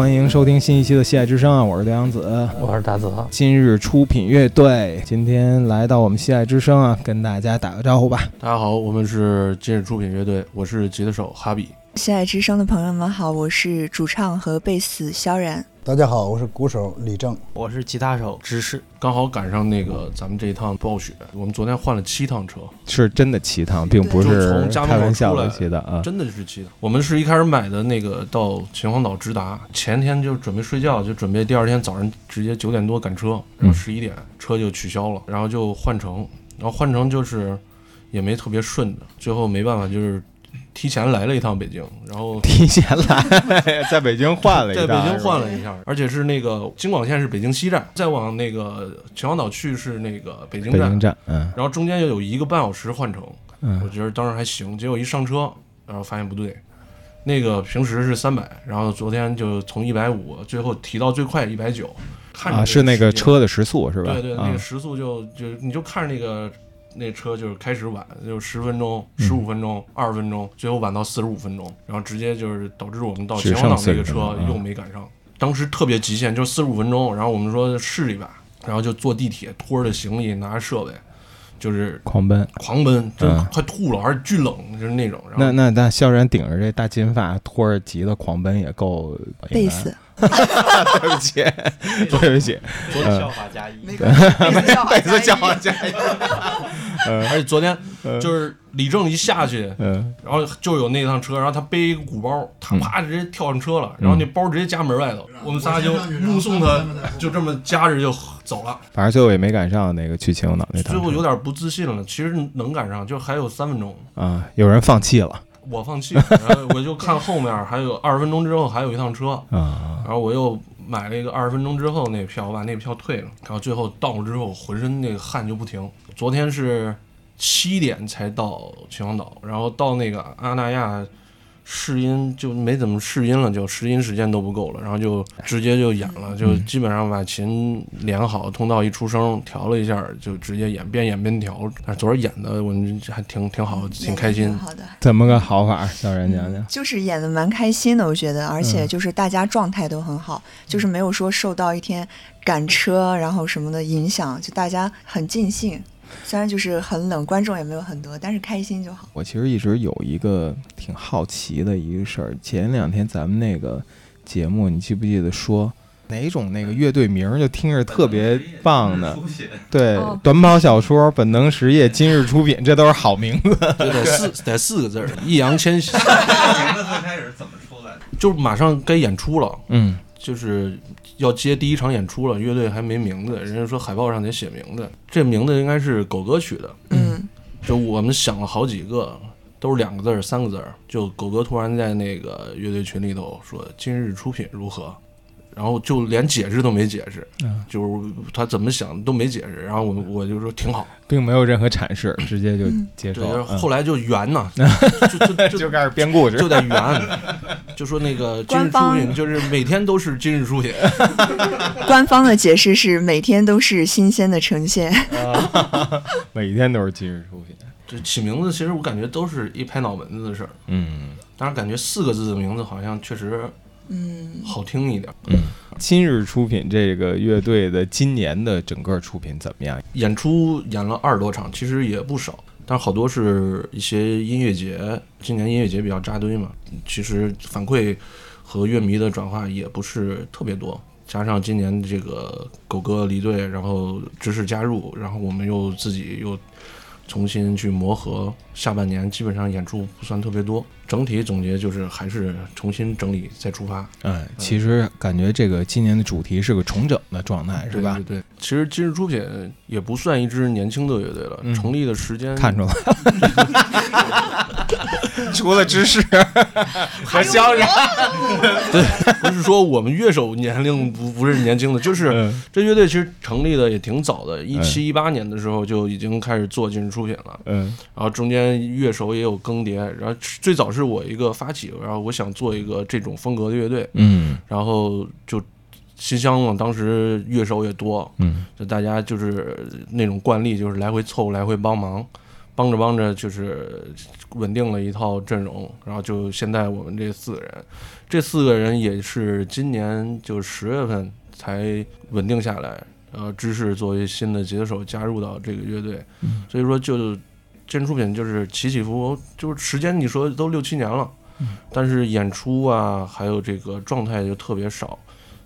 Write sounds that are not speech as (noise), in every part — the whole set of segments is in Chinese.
欢迎收听新一期的《西爱之声》啊，我是刘洋子，我是大泽。今日出品乐队今天来到我们《西爱之声》啊，跟大家打个招呼吧。大家好，我们是今日出品乐队，我是吉他手哈比。西爱之声的朋友们好，我是主唱和贝斯萧然。大家好，我是鼓手李正，我是吉他手芝士。刚好赶上那个咱们这一趟暴雪，我们昨天换了七趟车，是真的七趟，并不是从家开玩笑门口出来的七的啊。真的是七趟。我们是一开始买的那个到秦皇岛直达，前天就准备睡觉，就准备第二天早上直接九点多赶车，然后十一点车就取消了，然后就换乘，然后换乘就是也没特别顺的，最后没办法就是提前来了一趟北京，然后 (laughs) 提前来，在北京换了一趟，在北京换了一下，而且是那个京广线是北京西站，再往那个秦皇岛去是那个北京站北京，站，嗯然后中间又有一个半小时换乘，我嗯，觉得当时还行。结果一上车，然后发现不对，那个平时是三百，然后昨天就从一百五，最后提到最快一百九，看着啊，是那个，车的时速是吧？对对，啊那个时速就就你就看着那个。那车就是开始晚，就十分钟、嗯十五分钟、二十分钟，最后晚到四十五分钟，然后直接就是导致我们到秦皇岛那个车又没赶上。当时特别极限，就四十五分钟，然后我们说试一把，然后就坐地铁，拖着行李，拿着设备，就是狂奔。狂奔，真嗯快吐了，而且巨冷，就是那种。那那那萧然顶着这大金发，拖着吉他狂奔也够贝斯，(laughs) 对不起，对不起，笑话加一，贝斯笑话加油。而且昨天嗯就是李正一下去，嗯，然后就有那趟车，然后他背一个鼓包，他啪直接跳上车了，然后那包直接夹门外头，我们仨就目送他就这么夹着就走了。反正最后也没赶上那个去秦皇岛那趟。最后有点不自信了，其实能赶上，就还有三分钟，啊，有人放弃了我放弃了，然后我就看后面还有二十分钟之后还有一趟车，啊，然后我又买了一个二十分钟之后那票，我把那票退了，然后最后到了之后浑身那个汗就不停。昨天是七点才到秦皇岛，然后到那个阿那亚试音就没怎么试音了，就试音时间都不够了，然后就直接就演了，就基本上把琴连好，通道一出声调了一下，就直接演，边演边调。但是昨儿演的我们还挺挺好，挺开心。好的，怎么个好法？小然讲讲。就是演的蛮开心的，我觉得，而嗯且就是大家状态都很好，就是没有说受到一天赶车然后什么的影响，就大家很尽兴。虽然就是很冷，观众也没有很多，但是开心就好。我其实一直有一个挺好奇的一个事儿，前两天咱们那个节目，你记不记得说哪种那个乐队名儿就听着特别棒呢？对，哦短跑小说、本能实业、今日出品，这都是好名字。就得四得四个字儿，(laughs) 易烊千玺，(laughs) 名字最开始怎么出来的？就马上该演出了。嗯，就是要接第一场演出了，乐队还没名字，人家说海报上得写名字，这名字应该是狗哥取的。嗯，就我们想了好几个，都是两个字儿、三个字儿。就狗哥突然在那个乐队群里头说今日出品如何，然后就连解释都没解释，嗯。就是他怎么想都没解释。然后我我就说挺好，并没有任何阐释，直接就接受。对，后来就圆呢，(laughs) 就就就就开始编故事，就在圆，(laughs) 就说那个今日出官方。品就是每天都是今日出品。(laughs) 官方的解释是每天都是新鲜的呈现。每天都是今日出品。这起名字其实我感觉都是一拍脑门子的事儿，嗯。当然感觉四个字的名字好像确实嗯，好听一点。嗯，今日出品这个乐队的今年的整个出品怎么样？演出演了二十多场，其实也不少，但是好多是一些音乐节，今年音乐节比较扎堆嘛，其实反馈和乐迷的转化也不是特别多。加上今年这个狗哥离队，然后知识加入，然后我们又自己又重新去磨合，下半年基本上演出不算特别多。整体总结就是还是重新整理再出发，嗯，其实感觉这个今年的主题是个重整的状态，是吧？对对对，其实今日出品也不算一支年轻的乐队了，嗯。成立的时间看出来了，(laughs) 除了知识。和萧然，不是说我们乐手年龄不不是年轻的，就是嗯。这乐队其实成立的也挺早的，一嗯七一八年的时候就已经开始做今日出品了，嗯。然后中间乐手也有更迭，然后最早是我一个发起，然后我想做一个这种风格的乐队，嗯然后就新乡嘛，当时乐手也多，嗯就大家就是那种惯例，就是来回凑，来回帮忙。帮着帮着就是稳定了一套阵容，然后就现在我们这四个人，这四个人也是今年就十月份才稳定下来。呃，芝士作为新的吉他手加入到这个乐队，所以说就建出品就是起起伏伏，就是时间你说都六七年了，但是演出啊还有这个状态就特别少。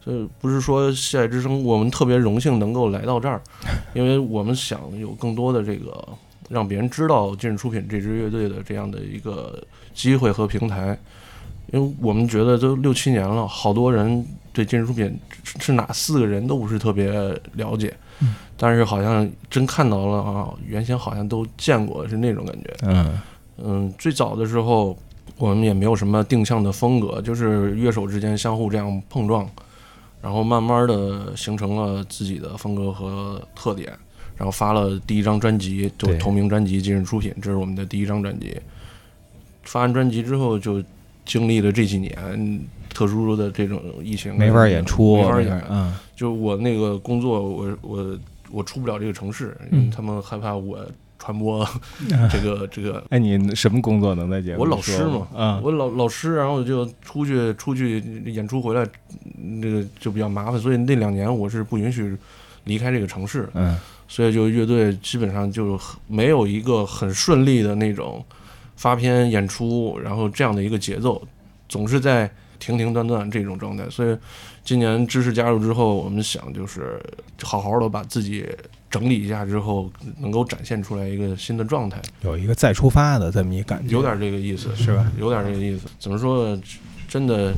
所以不是说戏爱之声，我们特别荣幸能够来到这儿，(laughs) 因为我们想有更多的这个让别人知道今日出品这支乐队的这样的一个机会和平台，因为我们觉得都六七年了，好多人对今日出品是哪四个人都不是特别了解，但是好像真看到了啊，原先好像都见过，是那种感觉。嗯嗯，最早的时候我们也没有什么定向的风格，就是乐手之间相互这样碰撞。然后慢慢的形成了自己的风格和特点，然后发了第一张专辑，就同名专辑《今日出品》，这是我们的第一张专辑。发完专辑之后，就经历了这几年特殊的这种疫情，没法演出，没法演。嗯，就我那个工作，我我我出不了这个城市，因为他们害怕我。传播这个 (laughs) 这个，哎，你什么工作能在节目？我老师嘛，啊，我老老师，然后就出去出去演出回来，那个就比较麻烦，所以那两年我是不允许离开这个城市，嗯，所以就乐队基本上就没有一个很顺利的那种发片演出，然后这样的一个节奏，总是在停停断断这种状态，所以今年知识加入之后，我们想就是好好的把自己。整理一下之后，能够展现出来一个新的状态，有一个再出发的这么一感觉，有点这个意思，是吧？有点这个意思。怎么说？真的，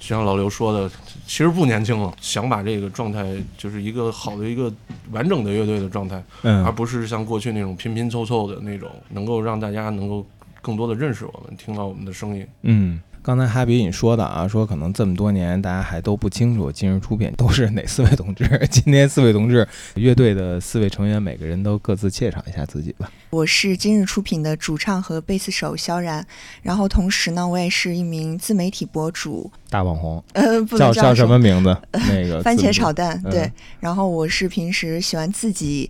就像老刘说的，其实不年轻了，想把这个状态，就是一个好的一个完整的乐队的状态，嗯，而不是像过去那种拼拼凑凑的那种，能够让大家能够更多的认识我们，听到我们的声音，嗯。刚才哈比你说的啊，说可能这么多年大家还都不清楚今日出品都是哪四位同志。今天四位同志乐队的四位成员，每个人都各自介绍一下自己吧。我是今日出品的主唱和贝斯手萧然，然后同时呢，我也是一名自媒体博主，大网红。呃，不叫叫什么名字？那个番茄炒蛋。对，然后我是平时喜欢自己。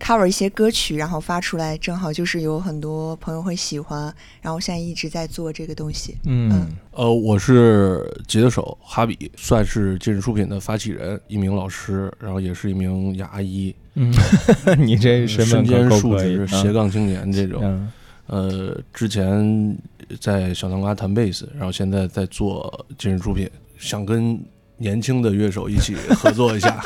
Cover 一些歌曲，然后发出来，正好就是有很多朋友会喜欢，然后现在一直在做这个东西。嗯，呃，我是吉他手哈比，算是今日出品的发起人，一名老师，然后也是一名牙医。嗯，(laughs) 你这身兼数职斜杠青年这种。呃，之前在小南瓜弹贝斯，然后现在在做今日出品，想跟。年轻的乐手一起合作一下，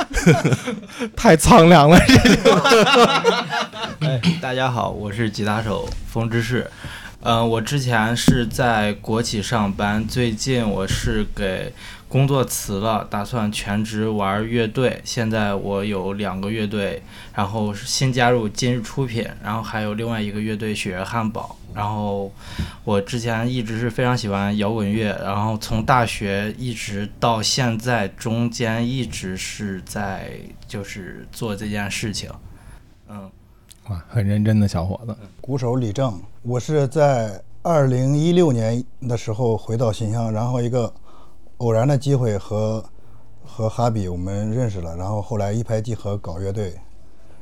(laughs) 太苍凉了。(laughs) 哎，大家好，我是吉他手风之士。嗯，我之前是在国企上班，最近我是给工作辞了，打算全职玩乐队。现在我有两个乐队，然后新加入今日出品，然后还有另外一个乐队雪月汉堡。然后我之前一直是非常喜欢摇滚乐，然后从大学一直到现在，中间一直是在就是做这件事情，嗯。哇，很认真的小伙子。鼓手李正，我是在二零一六年的时候回到新乡，然后一个偶然的机会和和哈比我们认识了，然后后来一拍即合搞乐队，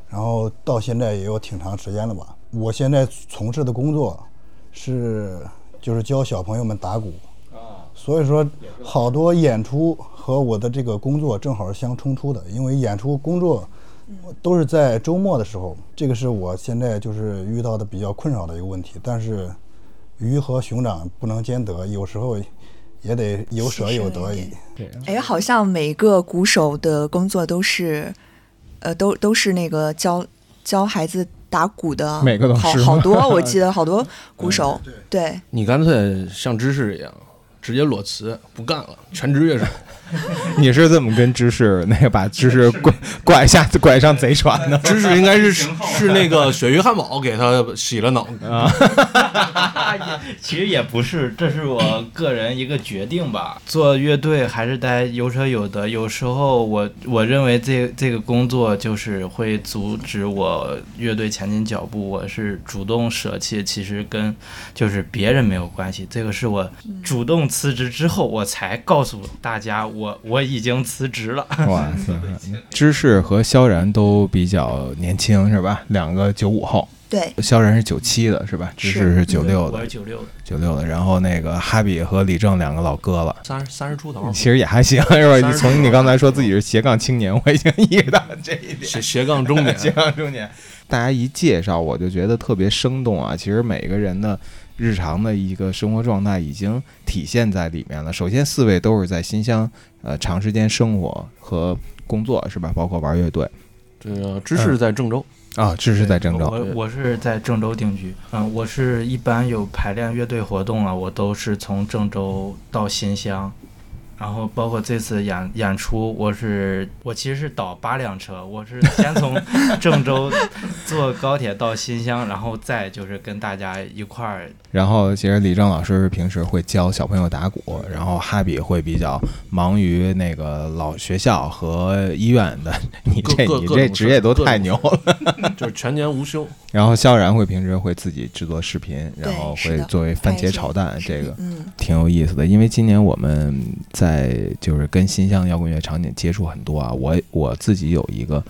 然后到现在也有挺长时间了吧。我现在从事的工作是就是教小朋友们打鼓，啊所以说好多演出和我的这个工作正好是相冲突的，因为演出工作。都是在周末的时候，这个是我现在就是遇到的比较困扰的一个问题。但是鱼和熊掌不能兼得，有时候也得有舍有得。对，哎，好像每个鼓手的工作都是，呃，都都是那个教教孩子打鼓的，每个都好好多，(laughs) 我记得好多鼓手。对，你干脆像知识一样，直接裸辞不干了，全职乐手。(laughs) 你是怎么跟芝士那个把芝士拐拐下拐上贼船的？芝士应该是是那个鳕鱼汉堡给他洗了脑啊。其实也不是，这是我个人一个决定吧。做乐队还是得有舍有得。有时候我我认为这这个工作就是会阻止我乐队前进脚步，我是主动舍弃。其实跟就是别人没有关系，这个是我主动辞职之后我才告诉大家我。我我已经辞职了。(laughs) 哇塞，芝士和萧然都比较年轻是吧？两个九五后。对，萧然是九七的是吧？芝士是九六的我是，九六的。九六的。然后那个哈比和李正两个老哥了。三十三十出头，其实也还行，是吧？你从你刚才说自己是斜杠青年，我已经意识到这一点。(laughs) 斜斜杠中年，(laughs) 斜杠中年，大家一介绍，我就觉得特别生动啊。其实每个人的日常的一个生活状态已经体现在里面了。首先，四位都是在新乡呃长时间生活和工作，是吧？包括玩乐队这个芝士在郑州，啊，芝士在郑州。我我是在郑州定居，嗯，我是一般有排练乐队活动啊，我都是从郑州到新乡，然后包括这次演演出，我是我其实是倒八辆车，我是 (laughs) 先从郑州坐高铁到新乡，然后再就是跟大家一块儿然后，其实李正老师平时会教小朋友打鼓，然后哈比会比较忙于那个老学校和医院的。你这你这职业都太牛了。就是全年无休。(laughs) 然后萧然会平时会自己制作视频，然后会作为番茄炒蛋，这个嗯，挺有意思的。因为今年我们在就是跟新乡摇滚乐场景接触很多啊，我我自己有一个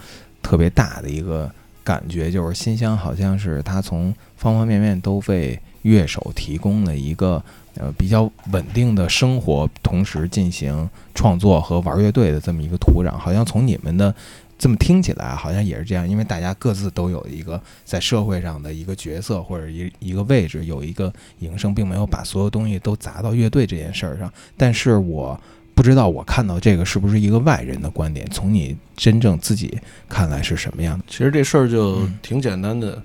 特别大的一个感觉，就是新乡好像是它从方方面面都为乐手提供了一个呃比较稳定的生活，同时进行创作和玩乐队的这么一个土壤。好像从你们的这么听起来啊，好像也是这样，因为大家各自都有一个在社会上的一个角色或者一一个位置，有一个营生，并没有把所有东西都砸到乐队这件事儿上。但是我不知道我看到这个是不是一个外人的观点，从你真正自己看来是什么样的？其实这事儿就嗯挺简单的，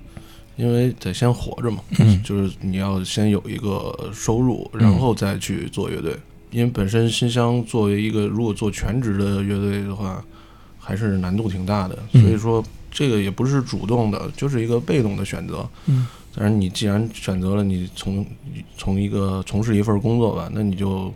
因为得先活着嘛，嗯就是你要先有一个收入，嗯然后再去做乐队。因为本身新乡作为一个如果做全职的乐队的话，还是难度挺大的，嗯所以说这个也不是主动的，就是一个被动的选择。嗯，但是你既然选择了你从从一个从事一份工作吧，那你就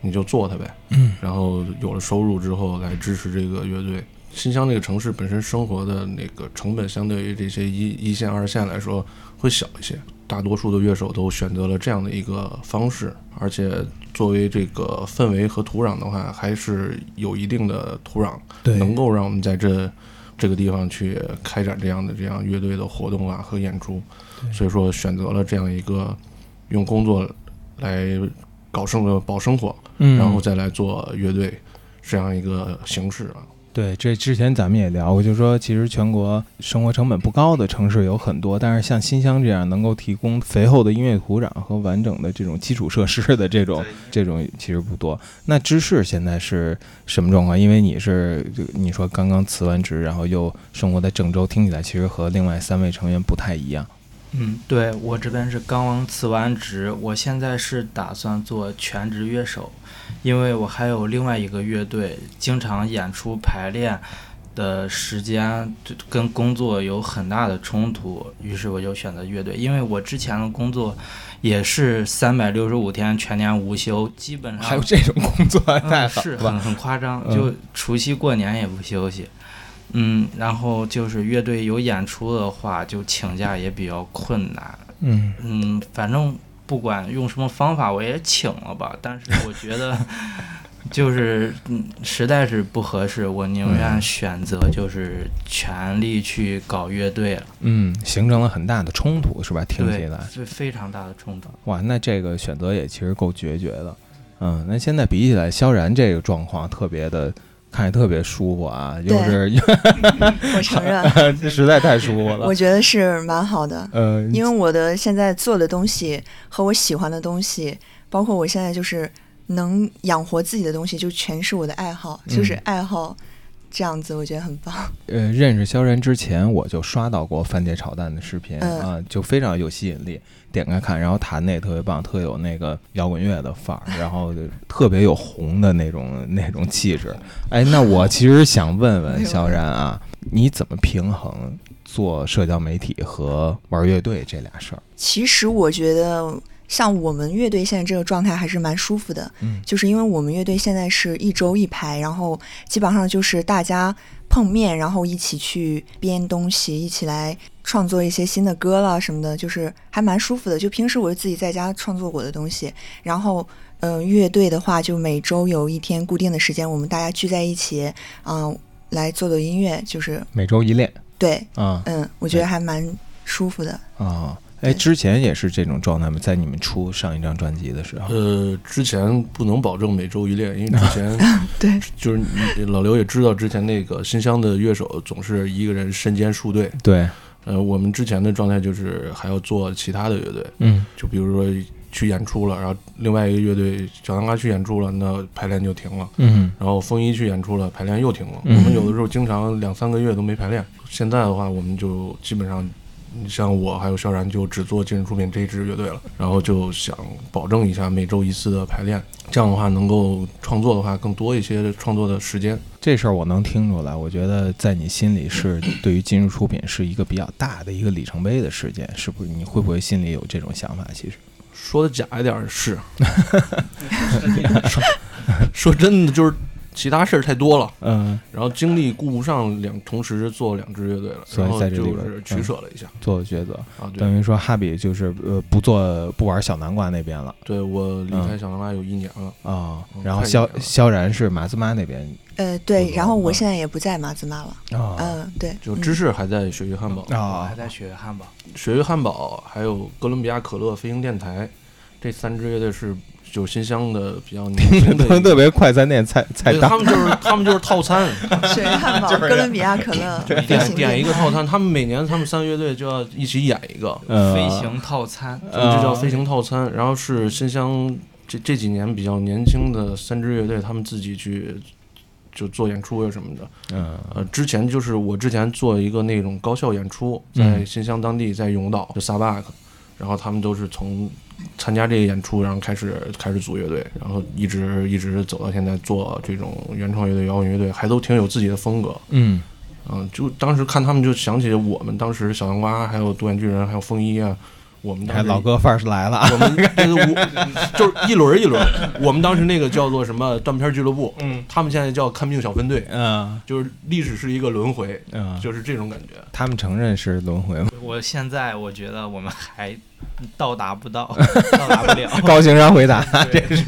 你就做它呗。嗯然后有了收入之后来支持这个乐队。新乡这个城市本身生活的那个成本，相对于这些一一线、二线来说会小一些。大多数的乐手都选择了这样的一个方式，而且作为这个氛围和土壤的话，还是有一定的土壤，对能够让我们在这这个地方去开展这样的这样乐队的活动啊和演出。所以说选择了这样一个用工作来搞生活、保生活，嗯然后再来做乐队这样一个形式啊。对，这之前咱们也聊过，就是说其实全国生活成本不高的城市有很多，但是像新乡这样能够提供肥厚的音乐土壤和完整的这种基础设施的这种这种其实不多。那芝士现在是什么状况？因为你是你说刚刚辞完职，然后又生活在郑州，听起来其实和另外三位成员不太一样。嗯，对我这边是刚辞完职，我现在是打算做全职乐手，因为我还有另外一个乐队，经常演出排练的时间就跟工作有很大的冲突，于是我就选择乐队，因为我之前的工作也是三百六十五天全年无休，基本上还有这种工作，太嗯、好了吧？是很很夸张，嗯就除夕过年也不休息。嗯，然后就是乐队有演出的话，就请假也比较困难。嗯嗯，反正不管用什么方法，我也请了吧。(laughs) 但是我觉得，就是嗯，实在是不合适，我宁愿嗯选择就是全力去搞乐队了。嗯，形成了很大的冲突，是吧？听起来，，是非常大的冲突。哇，那这个选择也其实够决绝的。嗯，那现在比起来，萧然这个状况特别的，看着特别舒服啊，就是 (laughs) 我承认，(laughs) 实在太舒服了我。觉得是蛮好的。呃，因为我的现在做的东西和我喜欢的东西，包括我现在就是能养活自己的东西，就全是我的爱好，就是嗯爱好，这样子我觉得很棒。呃，认识萧然之前，我就刷到过番茄炒蛋的视频、嗯啊，就非常有吸引力。点开看，然后弹的也特别棒，特有那个摇滚乐的范儿，然后就 (laughs) 特别有红的那种那种气质。哎，那我其实想问问萧然啊，你怎么平衡做社交媒体和玩乐队这俩事儿？其实我觉得，像我们乐队现在这个状态还是蛮舒服的，嗯就是因为我们乐队现在是一周一排，然后基本上就是大家碰面，然后一起去编东西，一起来创作一些新的歌了什么的，就是还蛮舒服的。就平时我就自己在家创作我的东西，然后。嗯，乐队的话，就每周有一天固定的时间，我们大家聚在一起，嗯、来做做音乐，就是每周一练对，啊。嗯，我觉得还蛮舒服的。啊。哎，之前也是这种状态吗？在你们出上一张专辑的时候，呃，之前不能保证每周一练，因为 (laughs) 之前对，就是你老刘也知道，之前那个新乡的乐手总是一个人身兼数队。对，呃，我们之前的状态就是还要做其他的乐队，嗯就比如说去演出了，然后另外一个乐队小南瓜去演出了，那排练就停了。嗯然后风衣去演出了，排练又停了。嗯我们有的时候经常两三个月都没排练。现在的话，我们就基本上，你像我还有萧然就只做今日出品这一支乐队了。然后就想保证一下每周一次的排练，这样的话能够创作的话更多一些创作的时间。这事儿我能听出来。我觉得在你心里是对于今日出品是一个比较大的一个里程碑的事件，是不是？你会不会心里有这种想法？其实，说的假一点儿是，(laughs) 说说真的就是其他事儿太多了，嗯，然后精力顾不上两同时做两支乐队了，所以在这里边取舍了一下、做了抉择，啊。对。等，于说哈比就是呃不做不玩小南瓜那边了。对我离嗯开小南瓜有一年了。啊、嗯然后萧萧然是马自妈那边呃，对，然后我嗯现在也不在马自妈了。啊嗯，对，就嗯。芝士还在雪域汉堡，我啊还在雪域汉堡。雪域汉堡还有哥伦比亚可乐飞行电台这三支乐队是就新乡的比较年轻的 (laughs) 一个，特别快餐店菜菜单。他们就是他们就是 (laughs) 套餐，水汉堡、哥伦比亚可乐、(laughs) 点点一个套餐，他们每年他们三个乐队就要一起演一个，呃飞行套餐，这叫飞行套餐。然后是新乡这这几年比较年轻的三支乐队，他们自己去就做演出啊什么的。嗯。呃，之前就是我之前做一个那种高校演出，在嗯。新乡当地，在永岛就萨巴克，然后他们都是从参加这个演出，然后开始开始组乐队，然后一直一直走到现在做这种原创乐队、摇滚乐队，还都挺有自己的风格。嗯嗯，就当时看他们就想起我们当时小南瓜，还有独眼巨人，还有风衣啊，我们当时还老哥范儿是来了啊我们就是一轮儿一轮儿，我们当时那个叫做什么断片儿俱乐部，嗯他们现在叫看病小分队，嗯就是历史是一个轮回，嗯，就是这种感觉。他们承认是轮回吗？我现在我觉得我们还到达不到，(laughs) 到达不了。高情商回答，这是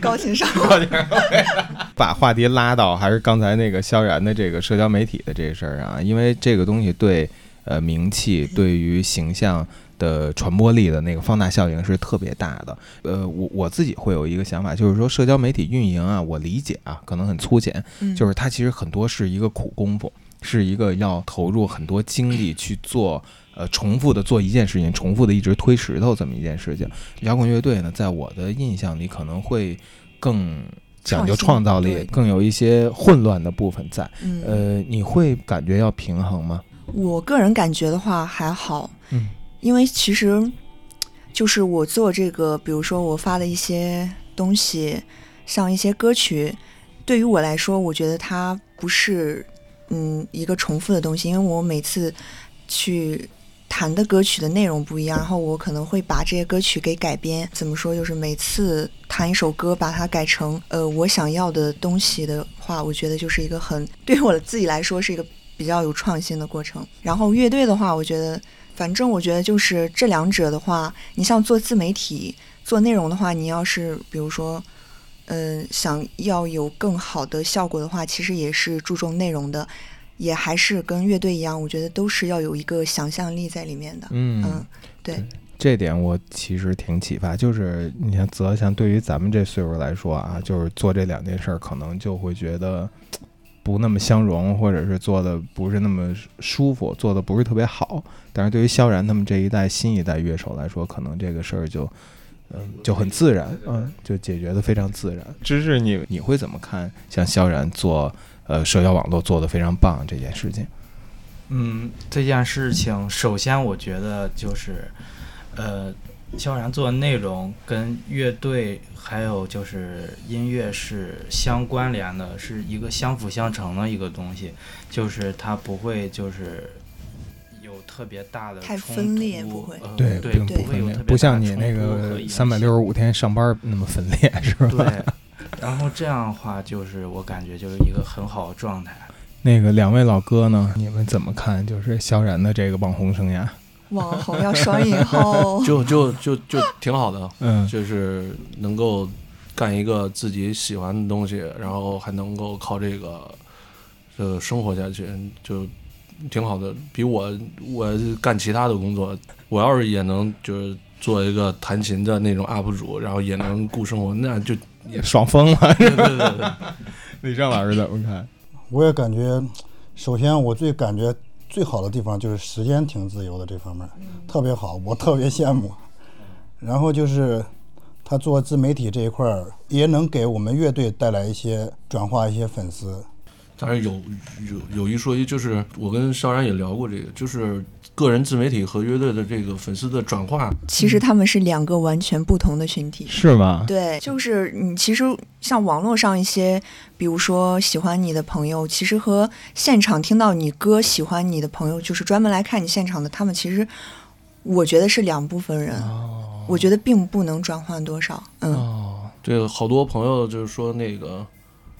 高情商。把话题拉到还是刚才那个萧然的这个社交媒体的这个事儿啊，因为这个东西对呃名气对于形象的传播力的那个放大效应是特别大的。呃，我我自己会有一个想法，就是说社交媒体运营啊，我理解啊，可能很粗浅，嗯就是它其实很多是一个苦功夫，是一个要投入很多精力去做。呃，重复的做一件事情，重复的一直推石头这么一件事情。摇滚乐队呢，在我的印象里可能会更讲究创造力，更有一些混乱的部分在。嗯，呃，你会感觉要平衡吗？我个人感觉的话还好，嗯，因为其实就是我做这个，比如说我发的一些东西，像一些歌曲，对于我来说，我觉得它不是嗯一个重复的东西，因为我每次去。弹的歌曲的内容不一样，然后我可能会把这些歌曲给改编。怎么说？就是每次弹一首歌，把它改成呃我想要的东西的话，我觉得就是一个很对于我自己来说是一个比较有创新的过程。然后乐队的话，我觉得，反正我觉得就是这两者的话，你像做自媒体、做内容的话，你要是比如说，呃，想要有更好的效果的话，其实也是注重内容的，也还是跟乐队一样，我觉得都是要有一个想象力在里面的。嗯嗯，对，这点我其实挺启发。就是你像，泽像对于咱们这岁数来说啊，就是做这两件事儿，可能就会觉得嘖不那么相容，或者是做的不是那么舒服，做的不是特别好。但是对于萧然他们这一代新一代乐手来说，可能这个事儿就。嗯，就很自然，嗯，就解决的非常自然。芝芝，你你会怎么看？像萧然做呃社交网络做的非常棒这件事情，嗯，这件事情，首先我觉得就是，呃，萧然做的内容跟乐队还有就是音乐是相关联的，是一个相辅相成的一个东西，就是它不会就是有特别大的太冲分裂突不会呃对，对，不会有特别大不像你那个三百六十五天上班那么分裂，是吧？对，然后这样的话，就是我感觉就是一个很好的状态。那个两位老哥呢？你们怎么看？就是萧然的这个网红生涯？网红要双引号，(laughs) 就就就就挺好的，嗯就是能够干一个自己喜欢的东西，然后还能够靠这个呃生活下去，就挺好的，比我我干其他的工作，我要是也能就是做一个弹琴的那种 UP 主，然后也能顾生活，那就也 (laughs) 爽疯了。对对对对。(laughs) 李正老师怎么看？我也感觉，首先我最感觉最好的地方就是时间挺自由的这方面，特别好，我特别羡慕。然后就是他做自媒体这一块儿，也能给我们乐队带来一些转化，一些粉丝。但是有有有一说一，就是我跟邵然也聊过这个，就是个人自媒体和乐队的这个粉丝的转化，其实他们是两个完全不同的群体。是吗？对，就是你其实像网络上一些，比如说喜欢你的朋友，其实和现场听到你歌喜欢你的朋友，就是专门来看你现场的，他们其实我觉得是两部分人。我觉得并不能转换多少。嗯，哦，这个好多朋友就是说那个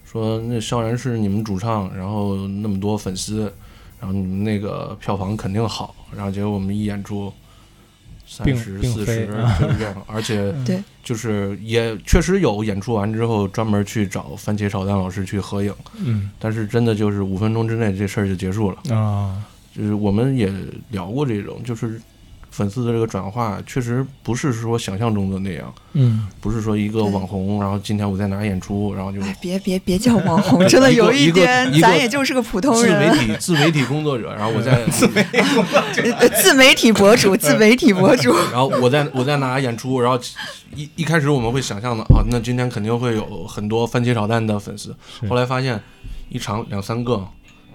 说那萧然是你们主唱，然后那么多粉丝，然后你们那个票房肯定好，然后结果我们一演出三并十四十就是这样，而且 (laughs) 对，就是也确实有演出完之后专门去找番茄炒蛋老师去合影，嗯。但是真的就是五分钟之内这事儿就结束了。啊，就是我们也聊过这种，就是粉丝的这个转化，确实不是说想象中的那样，嗯，不是说一个网红，然后今天我在哪演出，然后就哎，别别别叫网红，真的有一个点，咱也就是个普通人。自媒，体自媒体工作者，然后我在呃 (laughs) 自媒体博主，自媒体博主。(laughs) 然后我在我在哪演出，然后一一开始我们会想象的啊，那今天肯定会有很多番茄炒蛋的粉丝，后来发现一场两三个、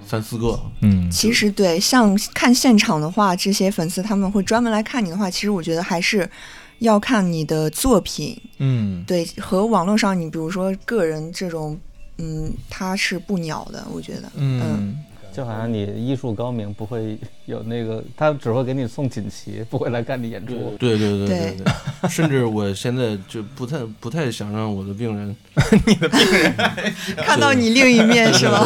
三四个，嗯，其实对，像看现场的话，这些粉丝他们会专门来看你的话，其实我觉得还是要看你的作品。嗯，对，和网络上你比如说个人这种，嗯，他是不鸟的，我觉得。嗯，就好像你医术高明，不会有那个，他只会给你送锦旗，不会来看你演出。对对对对对对，甚至我现在就不太不太想让我的病人 (laughs) 你的病人看到你另一面是吗？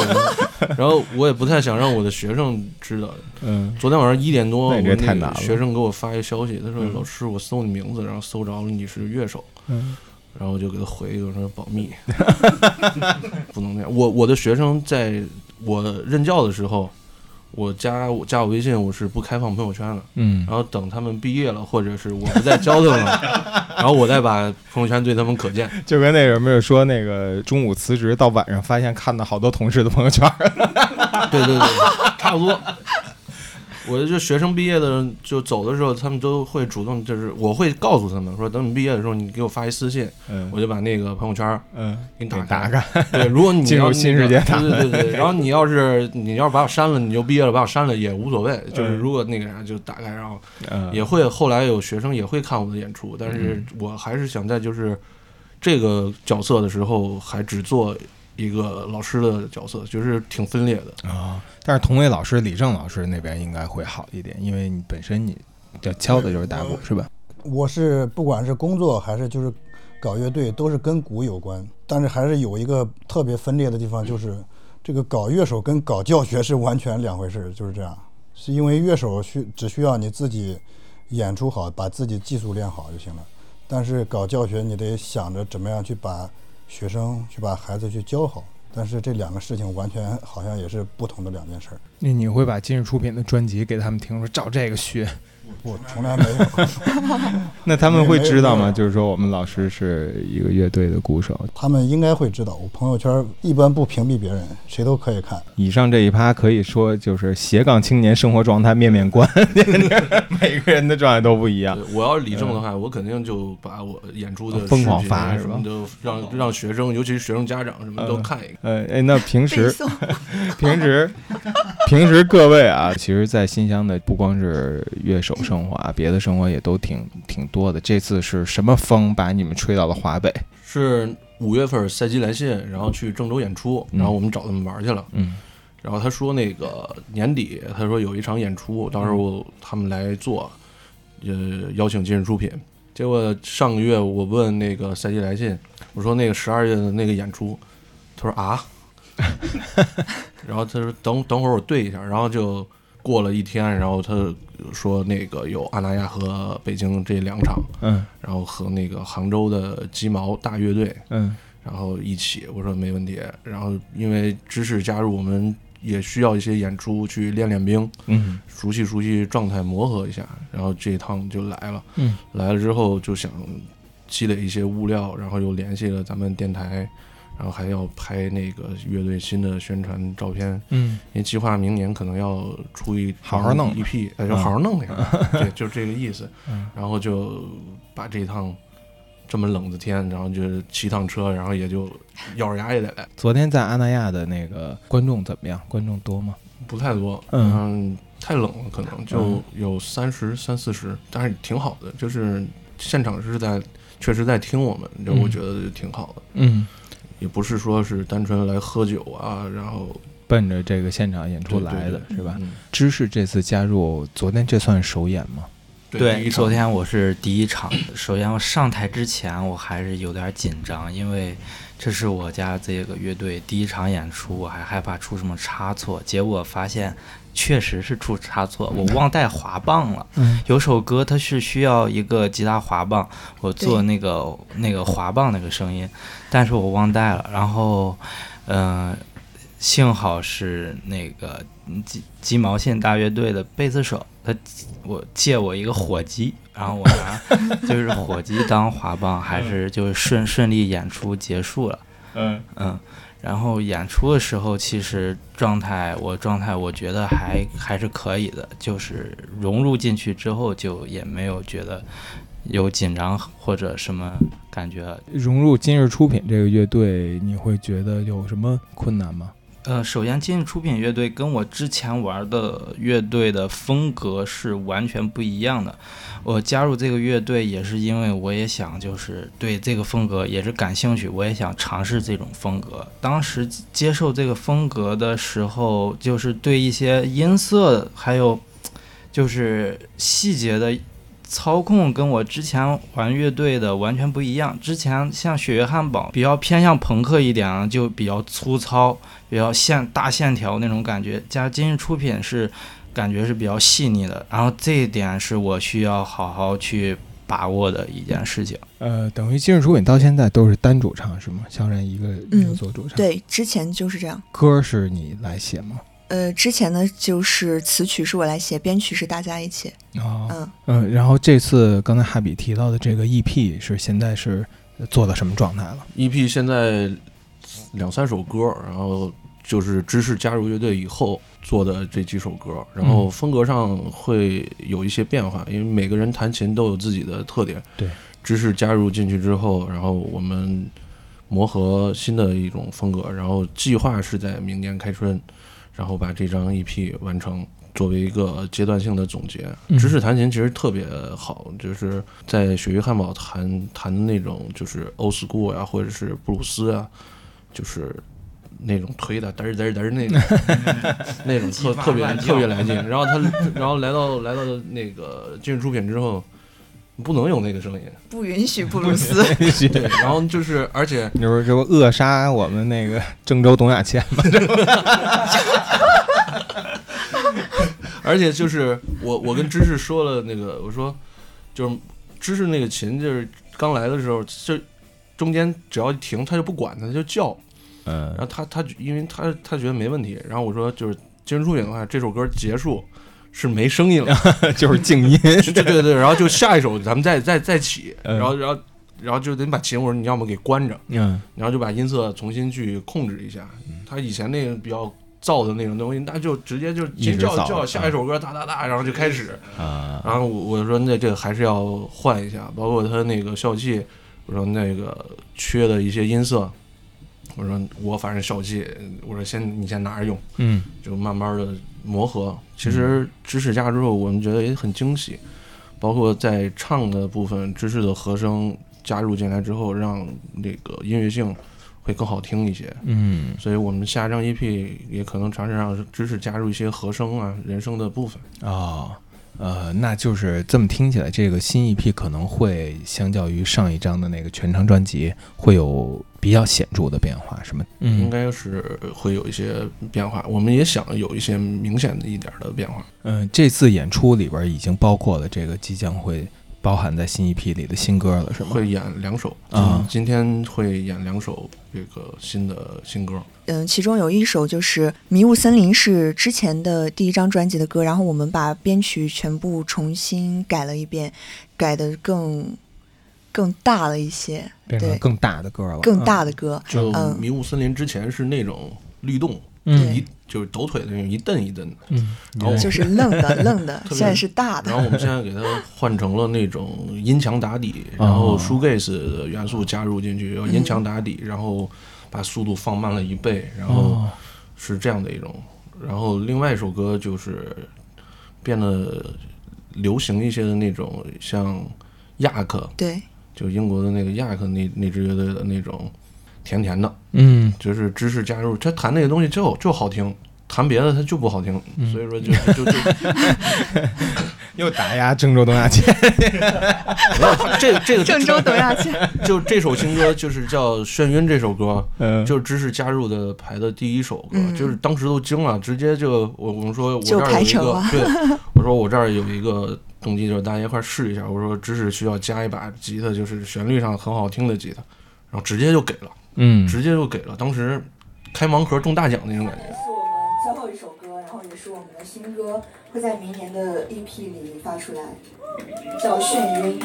然后我也不太想让我的学生知道。嗯，昨天晚上一点多，我太难了那个学生给我发一个消息，他说：“嗯老师，我搜你名字，然后搜着了你是乐手。”嗯，然后我就给他回一个说保密，(laughs) 不能那样。我我的学生在我任教的时候，我加我加我微信，我是不开放朋友圈的。嗯然后等他们毕业了，或者是我不再教他们了，(laughs) 然后我再把朋友圈对他们可见。就跟那什么说那个中午辞职到晚上发现看到好多同事的朋友圈，对对对，差不多。我就学生毕业的就走的时候，他们都会主动，就是我会告诉他们说，等你毕业的时候，你给我发一私信，嗯我就把那个朋友圈嗯，给你给打打开，对，如果你进入要新世界对对对对。然后你要是你要是把我删了，你就毕业了，把我删了也无所谓。就是嗯如果那个啥就打开，然后嗯，也会后来有学生也会看我的演出，但是我还是想在就是这个角色的时候，还只做一个老师的角色，就是挺分裂的。啊，但是同为老师李正老师那边应该会好一点，因为你本身你这敲的就是打鼓是吧？我是不管是工作还是就是搞乐队，都是跟鼓有关，但是还是有一个特别分裂的地方，就是这个搞乐手跟搞教学是完全两回事，就是这样。是因为乐手需只需要你自己演出好，把自己技术练好就行了，但是搞教学你得想着怎么样去把学生去把孩子去教好。但是这两个事情完全好像也是不同的两件事，那你会把今日出品的专辑给他们听，说照这个学，我从来没有。(laughs) 那他们会知道吗？就是说我们老师是一个乐队的鼓手。他们应该会知道，我朋友圈一般不屏蔽别人，谁都可以看。以上这一趴可以说就是斜杠青年生活状态面面观，(laughs) 每个人的状态都不一样。我要是李正的话，我肯定就把我演出的嗯疯狂发是吧什么都让让学生，尤其是学生家长什么都看一看。呃，哎，那平时。(laughs) 平时平时各位啊，其实，在新乡的不光是乐手生活啊，别的生活也都挺挺多的。这次是什么风把你们吹到了华北？是五月份赛季来信，然后去郑州演出，嗯然后我们找他们玩去了。嗯然后他说那个年底，他说有一场演出，到时候他们来做，呃，邀请今日出品。结果上个月我问那个赛季来信，我说那个十二月的那个演出，他说啊，(laughs) 然后他说等等会儿我对一下，然后就过了一天，然后他说那个有阿那亚和北京这两场，嗯然后和那个杭州的鸡毛大乐队，嗯然后一起，我说没问题。然后因为知识加入我们也需要一些演出去练练兵，嗯熟悉熟悉状态，磨合一下。然后这一趟就来了，嗯来了之后就想积累一些物料，然后又联系了咱们电台，然后还要拍那个乐队新的宣传照片，嗯。因为计划明年可能要出一好好弄。一批哎，就嗯。好好弄那个，(laughs) 对，就这个意思。嗯。然后就把这一趟这么冷的天，然后就骑趟车，然后也就咬着牙也得来，昨天在阿那亚的那个观众怎么样？观众多吗？不太多，嗯。嗯，太冷了，可能就有三十三四十，但是挺好的，就是现场是在确实在听我们，就我嗯觉得就挺好的，嗯，也不是说是单纯来喝酒啊，然后奔着这个现场演出来的是吧？嗯芝士这次加入，昨天这算首演吗？对，昨天我是第一场。首先，我上台之前我还是有点紧张，因为这是我家这个乐队第一场演出，我还害怕出什么差错。结果发现确实是出差错，我忘带 (laughs) 滑棒了。嗯有首歌它是需要一个吉他滑棒，我做那个那个滑棒那个声音，但是我忘带了。然后，嗯、幸好是那个鸡鸡毛线大乐队的贝斯手，他我借我一个火机，然后我拿 (laughs) 就是火机当滑棒，还是就是顺顺利演出结束了。嗯嗯，然后演出的时候，其实状态我状态我觉得还还是可以的，就是融入进去之后，就也没有觉得有紧张或者什么感觉。融入今日出品这个乐队，你会觉得有什么困难吗？呃，首先，今日出品乐队跟我之前玩的乐队的风格是完全不一样的。我加入这个乐队也是因为我也想就是对这个风格也是感兴趣，我也想尝试这种风格。当时接受这个风格的时候，就是对一些音色还有就是细节的操控跟我之前玩乐队的完全不一样。之前像雪月汉堡比较偏向朋克一点啊，就比较粗糙，比较线大线条那种感觉。加今日出品是感觉是比较细腻的，然后这一点是我需要好好去把握的一件事情。呃，等于今日出品到现在都是单主唱是吗？肖战一个一个嗯做主唱，，对，之前就是这样。歌是你来写吗？呃，之前呢就是词曲是我来写，编曲是大家一起。哦，嗯，嗯，然后这次刚才哈比提到的这个 EP 是现在是做到什么状态了？EP E 现在两三首歌，然后就是芝士加入乐队以后做的这几首歌，然后嗯风格上会有一些变化，因为每个人弹琴都有自己的特点。对，芝士加入进去之后，然后我们磨合新的一种风格，然后计划是在明年开春，然后把这张 EP 完成。作为一个阶段性的总结，嗯芝士弹琴其实特别好，就是在雪域汉堡弹弹的那种，就是 old school 啊、或者是布鲁斯啊，就是那种推的嘚儿嘚儿嘚儿那种，(laughs) 那种特特别特别来劲。然后他，然后来到来到那个今日出品之后，不能有那个声音，不允许布鲁斯。(laughs) 对。然后就是，而且你说这不扼杀我们那个郑州董亚倩吗？(laughs) 而且就是我我跟芝士说了那个，我说就是芝士那个琴就是刚来的时候，就中间只要一停，他就不管它，他就叫。嗯然后他他因为他他觉得没问题，然后我说就是今日出品的话，这首歌结束是没声音了，(laughs) 就是静音。(laughs) 对对对，然后就下一首咱们再再再起，嗯然后然后然后就得把琴我说你要么给关着，嗯然后就把音色重新去控制一下。他以前那个比较燥的那种东西，那就直接就一叫叫下一首歌哒哒哒，然后就开始。啊，然后我我说那这个还是要换一下，包括他那个笑气，我说那个缺的一些音色，我说我反正笑气，我说先你先拿着用，嗯就慢慢的磨合。其实知识加之后，我们觉得也很惊喜，包括在唱的部分，知识的和声加入进来之后，让那个音乐性会更好听一些。嗯所以我们下一张 EP 也可能尝试让知识加入一些和声啊、人声的部分。哦。呃，那就是这么听起来，这个新一批可能会相较于上一张的那个全长专辑，会有比较显著的变化，是吗？嗯应该是会有一些变化。我们也想有一些明显的一点的变化。嗯，这次演出里边已经包括了这个即将会包含在新一批里的新歌了，是吗？会演两首。啊。今天会演两首这个新的新歌。嗯，其中有一首就是《迷雾森林》是之前的第一张专辑的歌，然后我们把编曲全部重新改了一遍，改的更更大了一些，对，变成更大的歌了，更大的歌。就嗯。迷雾森林之前是那种律动，嗯。一就是抖腿的那种一蹬一蹬的，嗯，然后就是愣的 (laughs) 愣的，现在是大的。然后我们现在给它换成了那种音墙打底，然后 shoegaze 的元素加入进去，然后音墙打底，然后把速度放慢了一倍，然后哦是这样的一种。然后另外一首歌就是变得流行一些的那种，像亚克，对，就英国的那个亚克那那支乐队的那种甜甜的，嗯。就是芝士加入，他弹那个东西就就好听，弹别的他就不好听，嗯。所以说就就就 (laughs) 又打压郑州东亚界，(laughs) 这这个郑州东亚倩，就这首新歌就是叫《眩晕》这首歌，嗯。就是芝士加入的排的第一首歌，嗯。就是当时都惊了，直接就我我们说我这就儿有一个排成了，对，我说我这儿有一个动机，就是大家一块儿试一下，我说知识需要加一把吉他，就是旋律上很好听的吉他，然后直接就给了，嗯直接就给了，当时开盲盒中大奖那种感觉。是我们最后一首歌，然后也是我们的新歌，会在明年的 EP 里发出来，叫《眩晕》。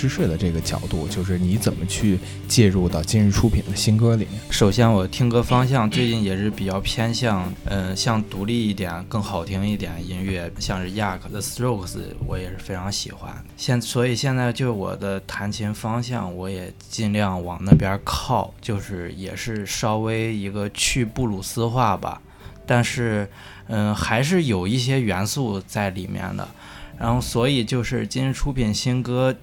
知识的这个角度，就是你怎么去介入到今日出品的新歌里面？首先，我听歌方向最近也是比较偏向，嗯、像独立一点、更好听一点音乐，像是 Yak 的 Strokes，我也是非常喜欢。现所以现在就我的弹琴方向，我也尽量往那边靠，就是也是稍微一个去布鲁斯化吧，但是，嗯、还是有一些元素在里面的。然后，所以就是今日出品新歌，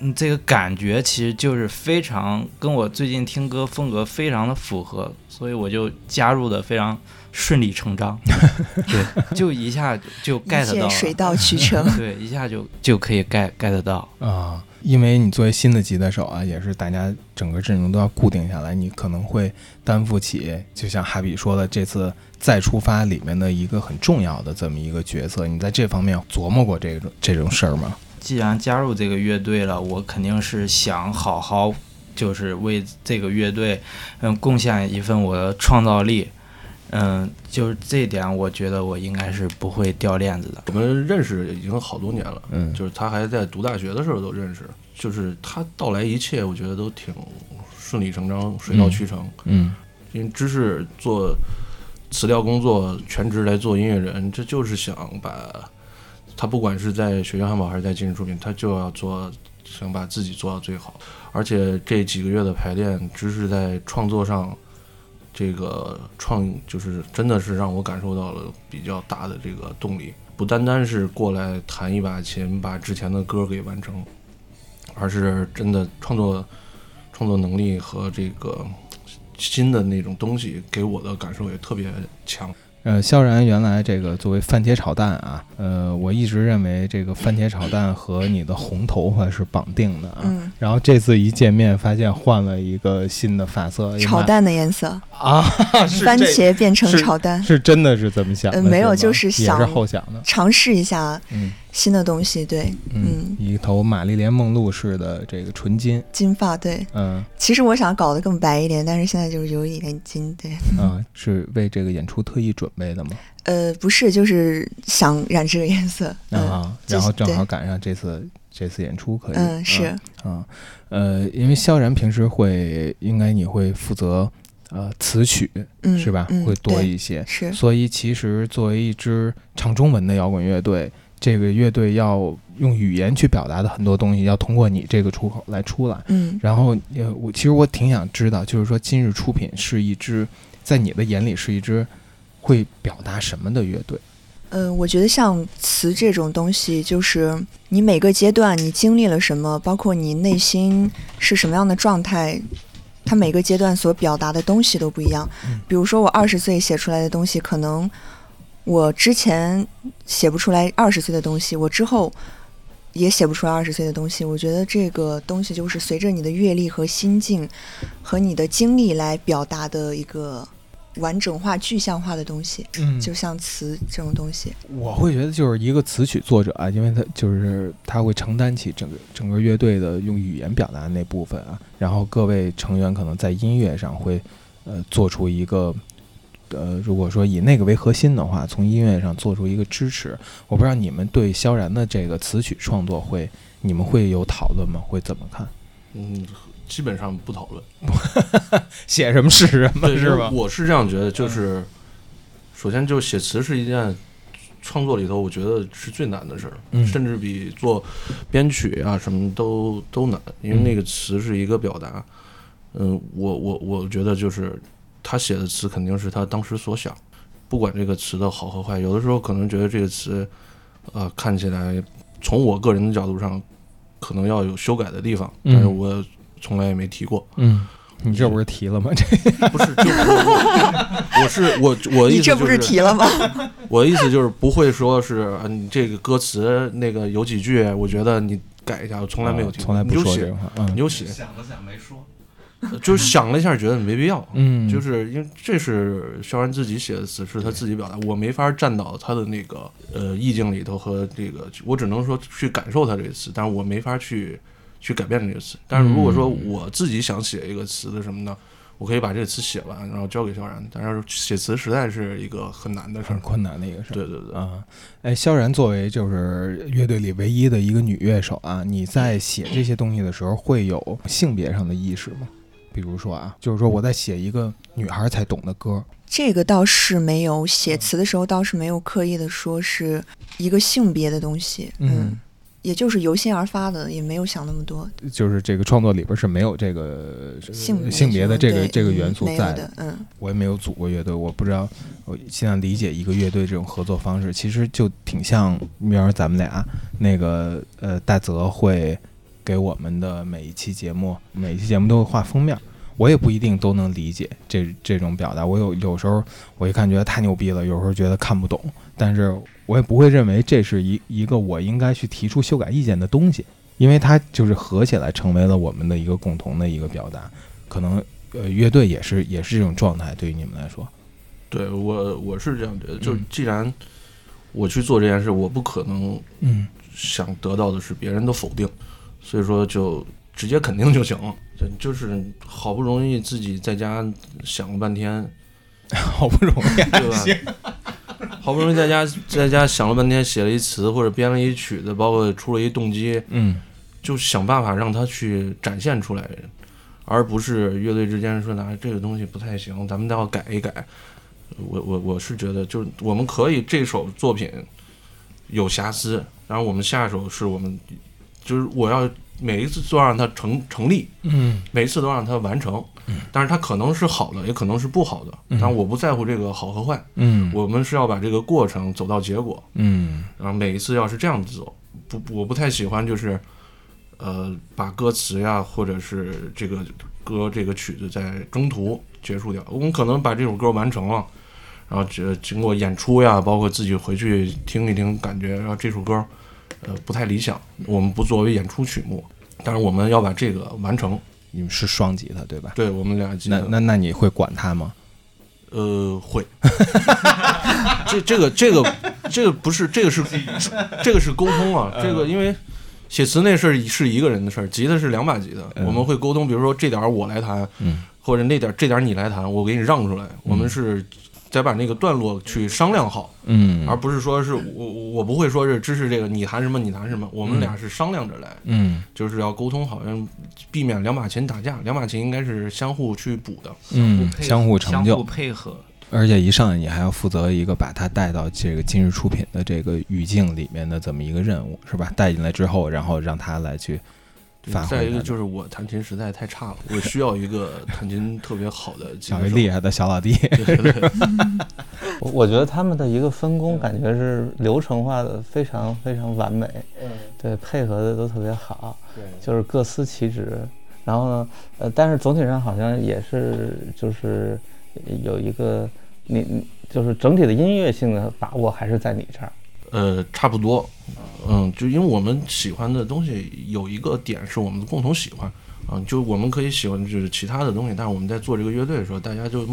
嗯，这个感觉其实就是非常跟我最近听歌风格非常的符合，所以我就加入的非常顺理成章，(laughs) 对，就一下就 get 到了，水到渠成。对，一下就就可以 get get 到。啊，因为你作为新的吉他手啊，也是大家整个阵容都要固定下来，你可能会担负起，就像哈比说的，这次再出发里面的一个很重要的这么一个角色。你在这方面琢磨过这种这种事儿吗？既然加入这个乐队了，我肯定是想好好，就是为这个乐队，嗯，贡献一份我的创造力。嗯，就是这一点，我觉得我应该是不会掉链子的。我们认识已经好多年了，嗯就是他还在读大学的时候都认识，就是他到来一切，我觉得都挺顺理成章、水到渠成。嗯因为知识做辞掉工作，全职来做音乐人，这就是想把他不管是在学校汉堡还是在今日出品，他就要做，想把自己做到最好。而且这几个月的排练，只是在创作上，这个创就是真的是让我感受到了比较大的这个动力，不单单是过来弹一把琴，把之前的歌给完成，而是真的创作创作能力和这个新的那种东西给我的感受也特别强。呃，萧然原来这个作为番茄炒蛋啊，呃，我一直认为这个番茄炒蛋和你的红头发是绑定的啊。嗯，然后这次一见面，发现换了一个新的发色，炒蛋的颜色，啊，(laughs) 番茄变成炒蛋，是真的是这么想的？呃没有就是想后想的。尝试一下嗯新的东西。对，嗯嗯，一头玛丽莲梦露式的这个纯金，金发，对。嗯其实我想搞得更白一点，但是现在就是有一点金，对。啊，是为这个演出特意准备的吗？呃，不是，就是想染这个颜色。嗯，啊，然后正好赶上这次这次演出可以。嗯，是，啊，呃，因为萧然平时会，应该你会负责呃词曲嗯，是吧？嗯会多一些，是，所以其实作为一支唱中文的摇滚乐队，这个乐队要用语言去表达的很多东西，要通过你这个出口来出来。嗯然后，呃，我其实我挺想知道，就是说今日出品是一支，在你的眼里是一支会表达什么的乐队？嗯，我觉得像词这种东西，就是你每个阶段你经历了什么，包括你内心是什么样的状态，它每个阶段所表达的东西都不一样嗯。比如说我二十岁写出来的东西，可能我之前写不出来二十岁的东西，我之后也写不出来二十岁的东西。我觉得这个东西就是随着你的阅历和心境和你的经历来表达的一个完整化、具象化的东西。嗯就像词这种东西，我会觉得就是一个词曲作者啊，因为他就是他会承担起整个整个乐队的用语言表达的那部分啊，然后各位成员可能在音乐上会呃做出一个呃，如果说以那个为核心的话，从音乐上做出一个支持。我不知道你们对萧然的这个词曲创作会，你们会有讨论吗？会怎么看？嗯，基本上不讨论，(laughs) 写什么是什么是吧？我是这样觉得，就是首先就写词是一件创作里头，我觉得是最难的事儿，嗯甚至比做编曲啊什么都都难，因为嗯那个词是一个表达。嗯，我我我觉得就是他写的词肯定是他当时所想，不管这个词的好和坏，有的时候可能觉得这个词，呃，看起来从我个人的角度上，可能要有修改的地方，但是嗯我从来也没提过。嗯，你这不是提了吗？这 (laughs) 不是，就我我是我我的意思就你这不是提了吗？我的意思就是不会说是啊，你这个歌词那个有几句，我觉得你改一下，我从来没有提过，从来不说这个，话。嗯你就写，想了想没说。就是想了一下，觉得没必要。嗯，就是因为这是萧然自己写的词，是他自己表达，我没法站到他的那个呃意境里头和这个，我只能说去感受他这个词，但是我没法去去改变这个词。但是如果说嗯我自己想写一个词的什么呢，我可以把这个词写完，然后交给萧然。但是写词实在是一个很难的事儿。很困难的一个事儿。对对对，啊，哎，萧然作为就是乐队里唯一的一个女乐手啊，你在写这些东西的时候会有性别上的意识吗？比如说啊，就是说我在写一个女孩才懂的歌，这个倒是没有，写词的时候倒是没有刻意的说是一个性别的东西，嗯，也就是由心而发的，也没有想那么多。就是这个创作里边是没有这个呃性性别的这个这个嗯元素在的，嗯。我也没有组过乐队，我不知道。我现在理解一个乐队这种合作方式，其实就挺像明儿咱们俩那个呃，大泽会给我们的每一期节目，每一期节目都会画封面。我也不一定都能理解这这种表达，我有有时候我一看觉得太牛逼了，有时候觉得看不懂，但是我也不会认为这是一一个我应该去提出修改意见的东西，因为它就是合起来成为了我们的一个共同的一个表达。可能呃，乐队也是也是这种状态，对于你们来说，对我我是这样觉得，就是嗯既然我去做这件事，我不可能嗯想得到的是别人的否定，所以说就直接肯定就行了。就就是好不容易自己在家想了半天，(laughs) 好不容易啊对吧？好不容易在家在家想了半天，写了一词或者编了一曲子，包括出了一动机，嗯就想办法让他去展现出来，而不是乐队之间说拿这个东西不太行，咱们都要改一改。我我我是觉得，就是我们可以这首作品有瑕疵，然后我们下一首是我们就是我要每一次都让它成成立，嗯每一次都让它完成。但是它可能是好的，也可能是不好的，嗯但我不在乎这个好和坏，嗯我们是要把这个过程走到结果。嗯然后每一次要是这样子走，不，我不太喜欢就是，呃，把歌词呀，或者是这个歌这个曲子在中途结束掉。我们可能把这首歌完成了，然后这经过演出呀，包括自己回去听一听，感觉然后这首歌，呃，不太理想，我们不作为演出曲目，但是我们要把这个完成。你们是双吉他对吧？对我们俩吉他那那那你会管他吗？呃，会。(laughs) 这这个这个这个不是这个是这个是沟通啊，这个因为写词那事儿是一个人的事儿，吉他是两把吉他，嗯我们会沟通，比如说这点儿我来弹，嗯或者那点儿这点儿你来弹，我给你让出来，我们是再把那个段落去商量好，嗯而不是说是我我不会说是支持这个你谈什么你谈什么，我们俩是商量着来，嗯就是要沟通好，像避免两把琴打架，两把琴应该是相互去补的。嗯，相互成就相互，配合。而且一上来你还要负责一个把它带到这个今日出品的这个语境里面的这么一个任务，是吧？带进来之后，然后让他来去再一个就是我弹琴实在太差了，我需要一个弹琴特别好的吉他手。找一厉害的小老弟。对对对 (laughs) (laughs) 我我觉得他们的一个分工感觉是流程化的，非常非常完美，对，配合的都特别好，就是各司其职。然后呢，呃，但是总体上好像也是就是有一个你你就是整体的音乐性的把握还是在你这儿。呃，差不多。嗯，就因为我们喜欢的东西有一个点是我们的共同喜欢。啊，就我们可以喜欢就是其他的东西，但是我们在做这个乐队的时候，大家就是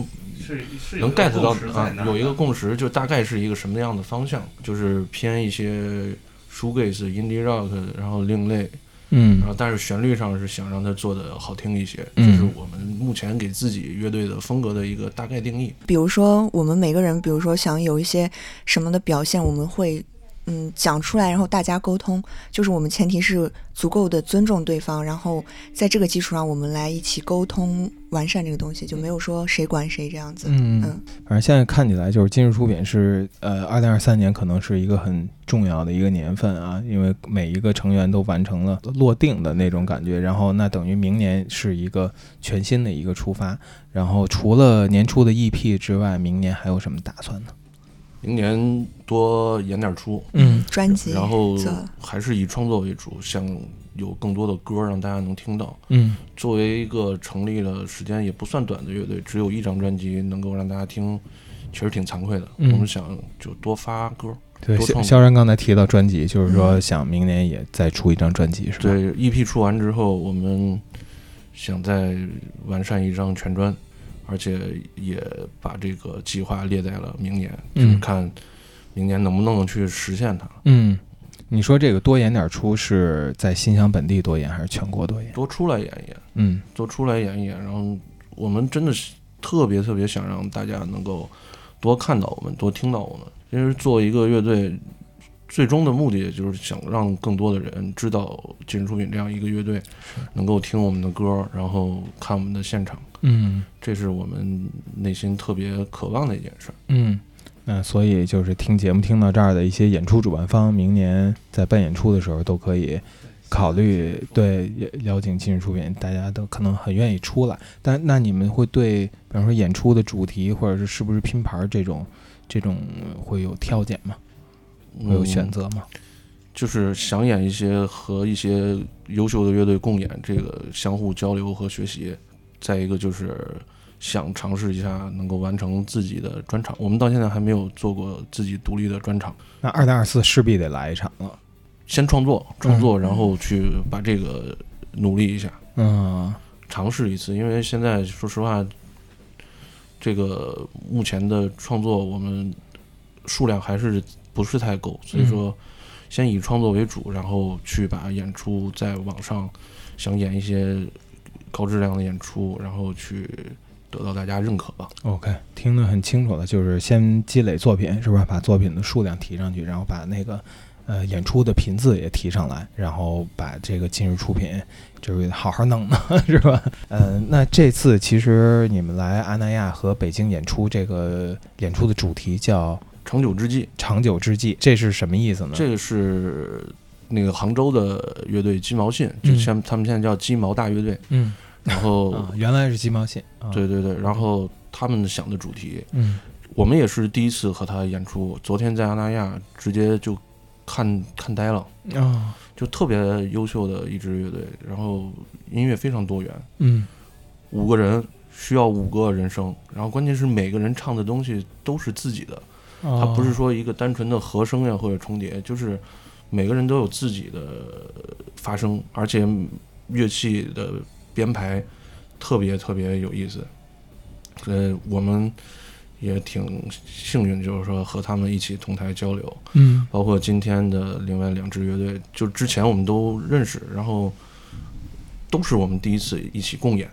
能 get 到啊，有一个共识，就大概是一个什么样的方向，就是偏一些 shoegaze、indie rock，然后另类，嗯然后但是旋律上是想让它做的好听一些，这嗯是我们目前给自己乐队的风格的一个大概定义。比如说，我们每个人，比如说想有一些什么的表现，我们会嗯讲出来，然后大家沟通。就是我们前提是足够的尊重对方，然后在这个基础上，我们来一起沟通完善这个东西，就没有说谁管谁这样子。嗯嗯，反正现在看起来就是今日出品是呃，二零二三年可能是一个很重要的一个年份啊，因为每一个成员都完成了落定的那种感觉，然后那等于明年是一个全新的一个出发。然后除了年初的 EP 之外，明年还有什么打算呢？明年多演点出，嗯。专辑然后还是以创作为主，想有更多的歌让大家能听到。嗯。作为一个成立了时间也不算短的乐队，只有一张专辑能够让大家听，其实挺惭愧的。嗯。我们想就多发歌，对，肖肖然刚才提到专辑，就是说想明年也再出一张专辑，是吧？对 EP 出完之后，我们想再完善一张全专，而且也把这个计划列在了明年，嗯就是看明年能不能去实现它。嗯，你说这个多演点出是在新乡本地多演还是全国多演？多出来演一演，嗯多出来演一演，然后我们真的是特别特别想让大家能够多看到我们，多听到我们。因为做一个乐队，最终的目的就是想让更多的人知道今日出品这样一个乐队，能够听我们的歌，然后看我们的现场，嗯这是我们内心特别渴望的一件事儿。嗯，那所以就是听节目听到这儿的一些演出主办方，明年在办演出的时候都可以考虑对邀请今日出品，大家都可能很愿意出来。但那你们会对，比方说演出的主题或者是是不是拼盘这种这种会有挑拣吗？会有选嗯择吗？就是想演一些和一些优秀的乐队共演，这个相互交流和学习。再一个就是想尝试一下能够完成自己的专场。我们到现在还没有做过自己独立的专场，那二零二四势必得来一场了。先创作，创作，然后去把这个努力一下，嗯尝试一次。因为现在说实话，这个目前的创作我们数量还是不是太够，所以说先以创作为主，然后去把演出在网上想演一些高质量的演出，然后去得到大家认可吧。，OK，听得很清楚了，就是先积累作品是吧？把作品的数量提上去，然后把那个呃演出的频次也提上来，然后把这个今日出品就是好好弄弄 (laughs) 是吧？呃，那这次其实你们来阿那亚和北京演出，这个演出的主题叫长久之计，“长久之计”，这是什么意思呢？这个是那个杭州的乐队鸡毛信，就嗯。像他们现在叫鸡毛大乐队，嗯。然后 (laughs) 啊，原来是鸡毛信，啊、对对对，然后他们想的主题，嗯。我们也是第一次和他演出。昨天在阿那亚直接就看看呆了，啊。就特别优秀的一支乐队，然后音乐非常多元，嗯。五个人需要五个人声，然后关键是每个人唱的东西都是自己的，它不是说一个单纯的和声呀或者重叠，就是每个人都有自己的发声，而且乐器的编排特别特别有意思。呃，我们也挺幸运，就是说和他们一起同台交流，嗯包括今天的另外两支乐队，就之前我们都认识，然后都是我们第一次一起共演。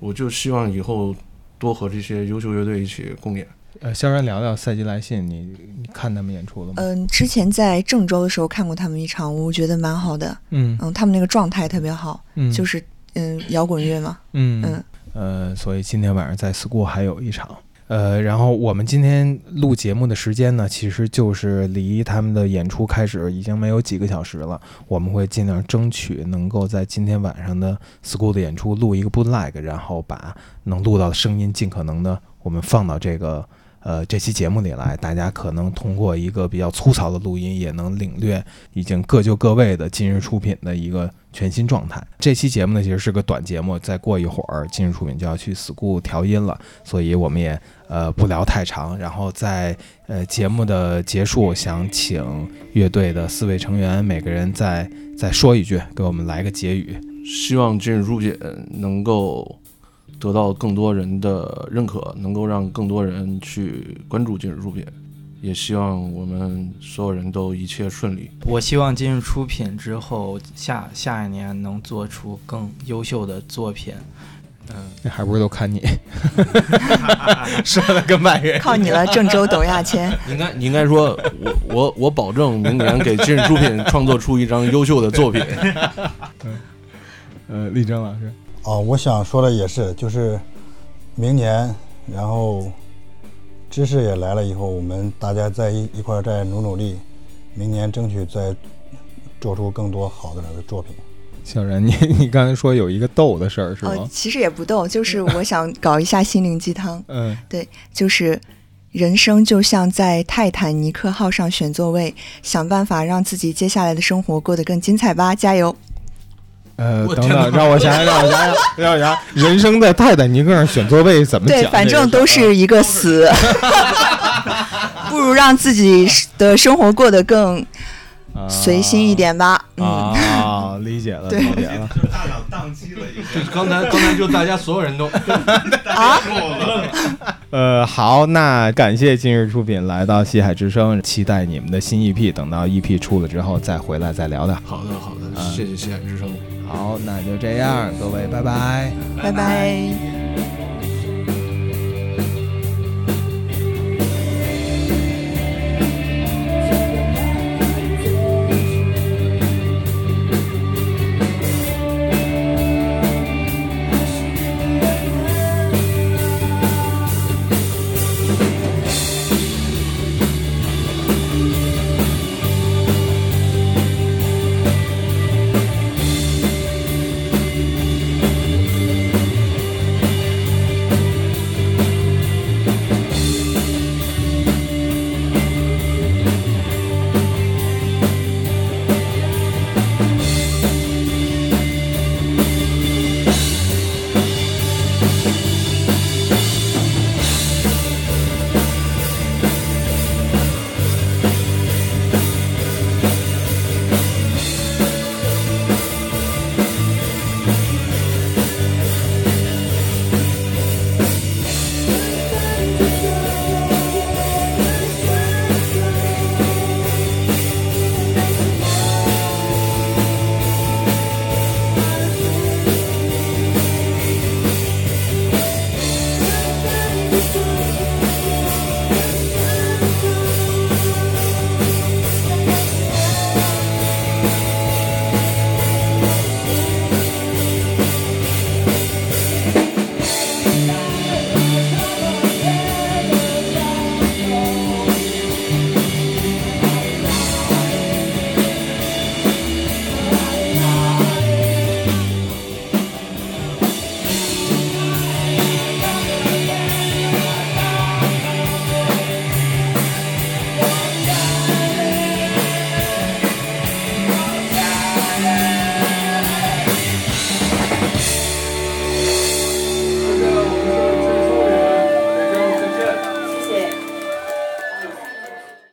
我就希望以后多和这些优秀乐队一起共演。呃，萧然聊聊赛季来信，你你看他们演出了吗？嗯，之前在郑州的时候看过他们一场，我觉得蛮好的。嗯嗯，他们那个状态特别好，嗯，就是是嗯摇滚乐嘛。嗯嗯呃，所以今天晚上在 school 还有一场。呃，然后我们今天录节目的时间呢，其实就是离他们的演出开始已经没有几个小时了。我们会尽量争取能够在今天晚上的 school 的演出录一个 bootleg，然后把能录到的声音尽可能的我们放到这个呃这期节目里来。大家可能通过一个比较粗糙的录音，也能领略已经各就各位的今日出品的一个全新状态。这期节目呢，其实是个短节目，再过一会儿今日出品就要去 school 调音了，所以我们也呃不聊太长。然后在呃节目的结束，想请乐队的四位成员每个人再再说一句，给我们来个结语。希望今日出品能够得到更多人的认可，能够让更多人去关注今日出品。也希望我们所有人都一切顺利。我希望今日出品之后，下下一年能做出更优秀的作品。嗯，那还不是都看你 (laughs) 说的跟外人靠你了，郑州董亚千。你应该你应该说，我我我保证明年给今日出品创作出一张优秀的作品。(laughs) 呃，力争老师，哦，我想说的也是，就是明年，然后知识也来了以后，我们大家在一一块儿再努努力，明年争取再做出更多好的作品。小然，你你刚才说有一个逗的事儿是呃吗，？其实也不逗，就是我想搞一下心灵鸡汤，嗯，对就是人生就像在泰坦尼克号上选座位，想办法让自己接下来的生活过得更精彩吧，加油！呃，等等，让我想想，让我想想，(laughs) 让我想想，人生在泰坦尼克上选座位怎么讲？对，反正都是一个死，(laughs) 不如让自己的生活过得更随心一点吧。嗯，啊，理解了，理解了。就是大脑宕机了，已经。就刚才刚才就大家所有人都 (laughs) 啊，呃，好，那感谢今日出品来到西海之声，期待你们的新 EP，等到 EP 出了之后再回来再聊聊。好的好的，谢谢西海之声。好，那就这样，各位，拜拜。拜拜。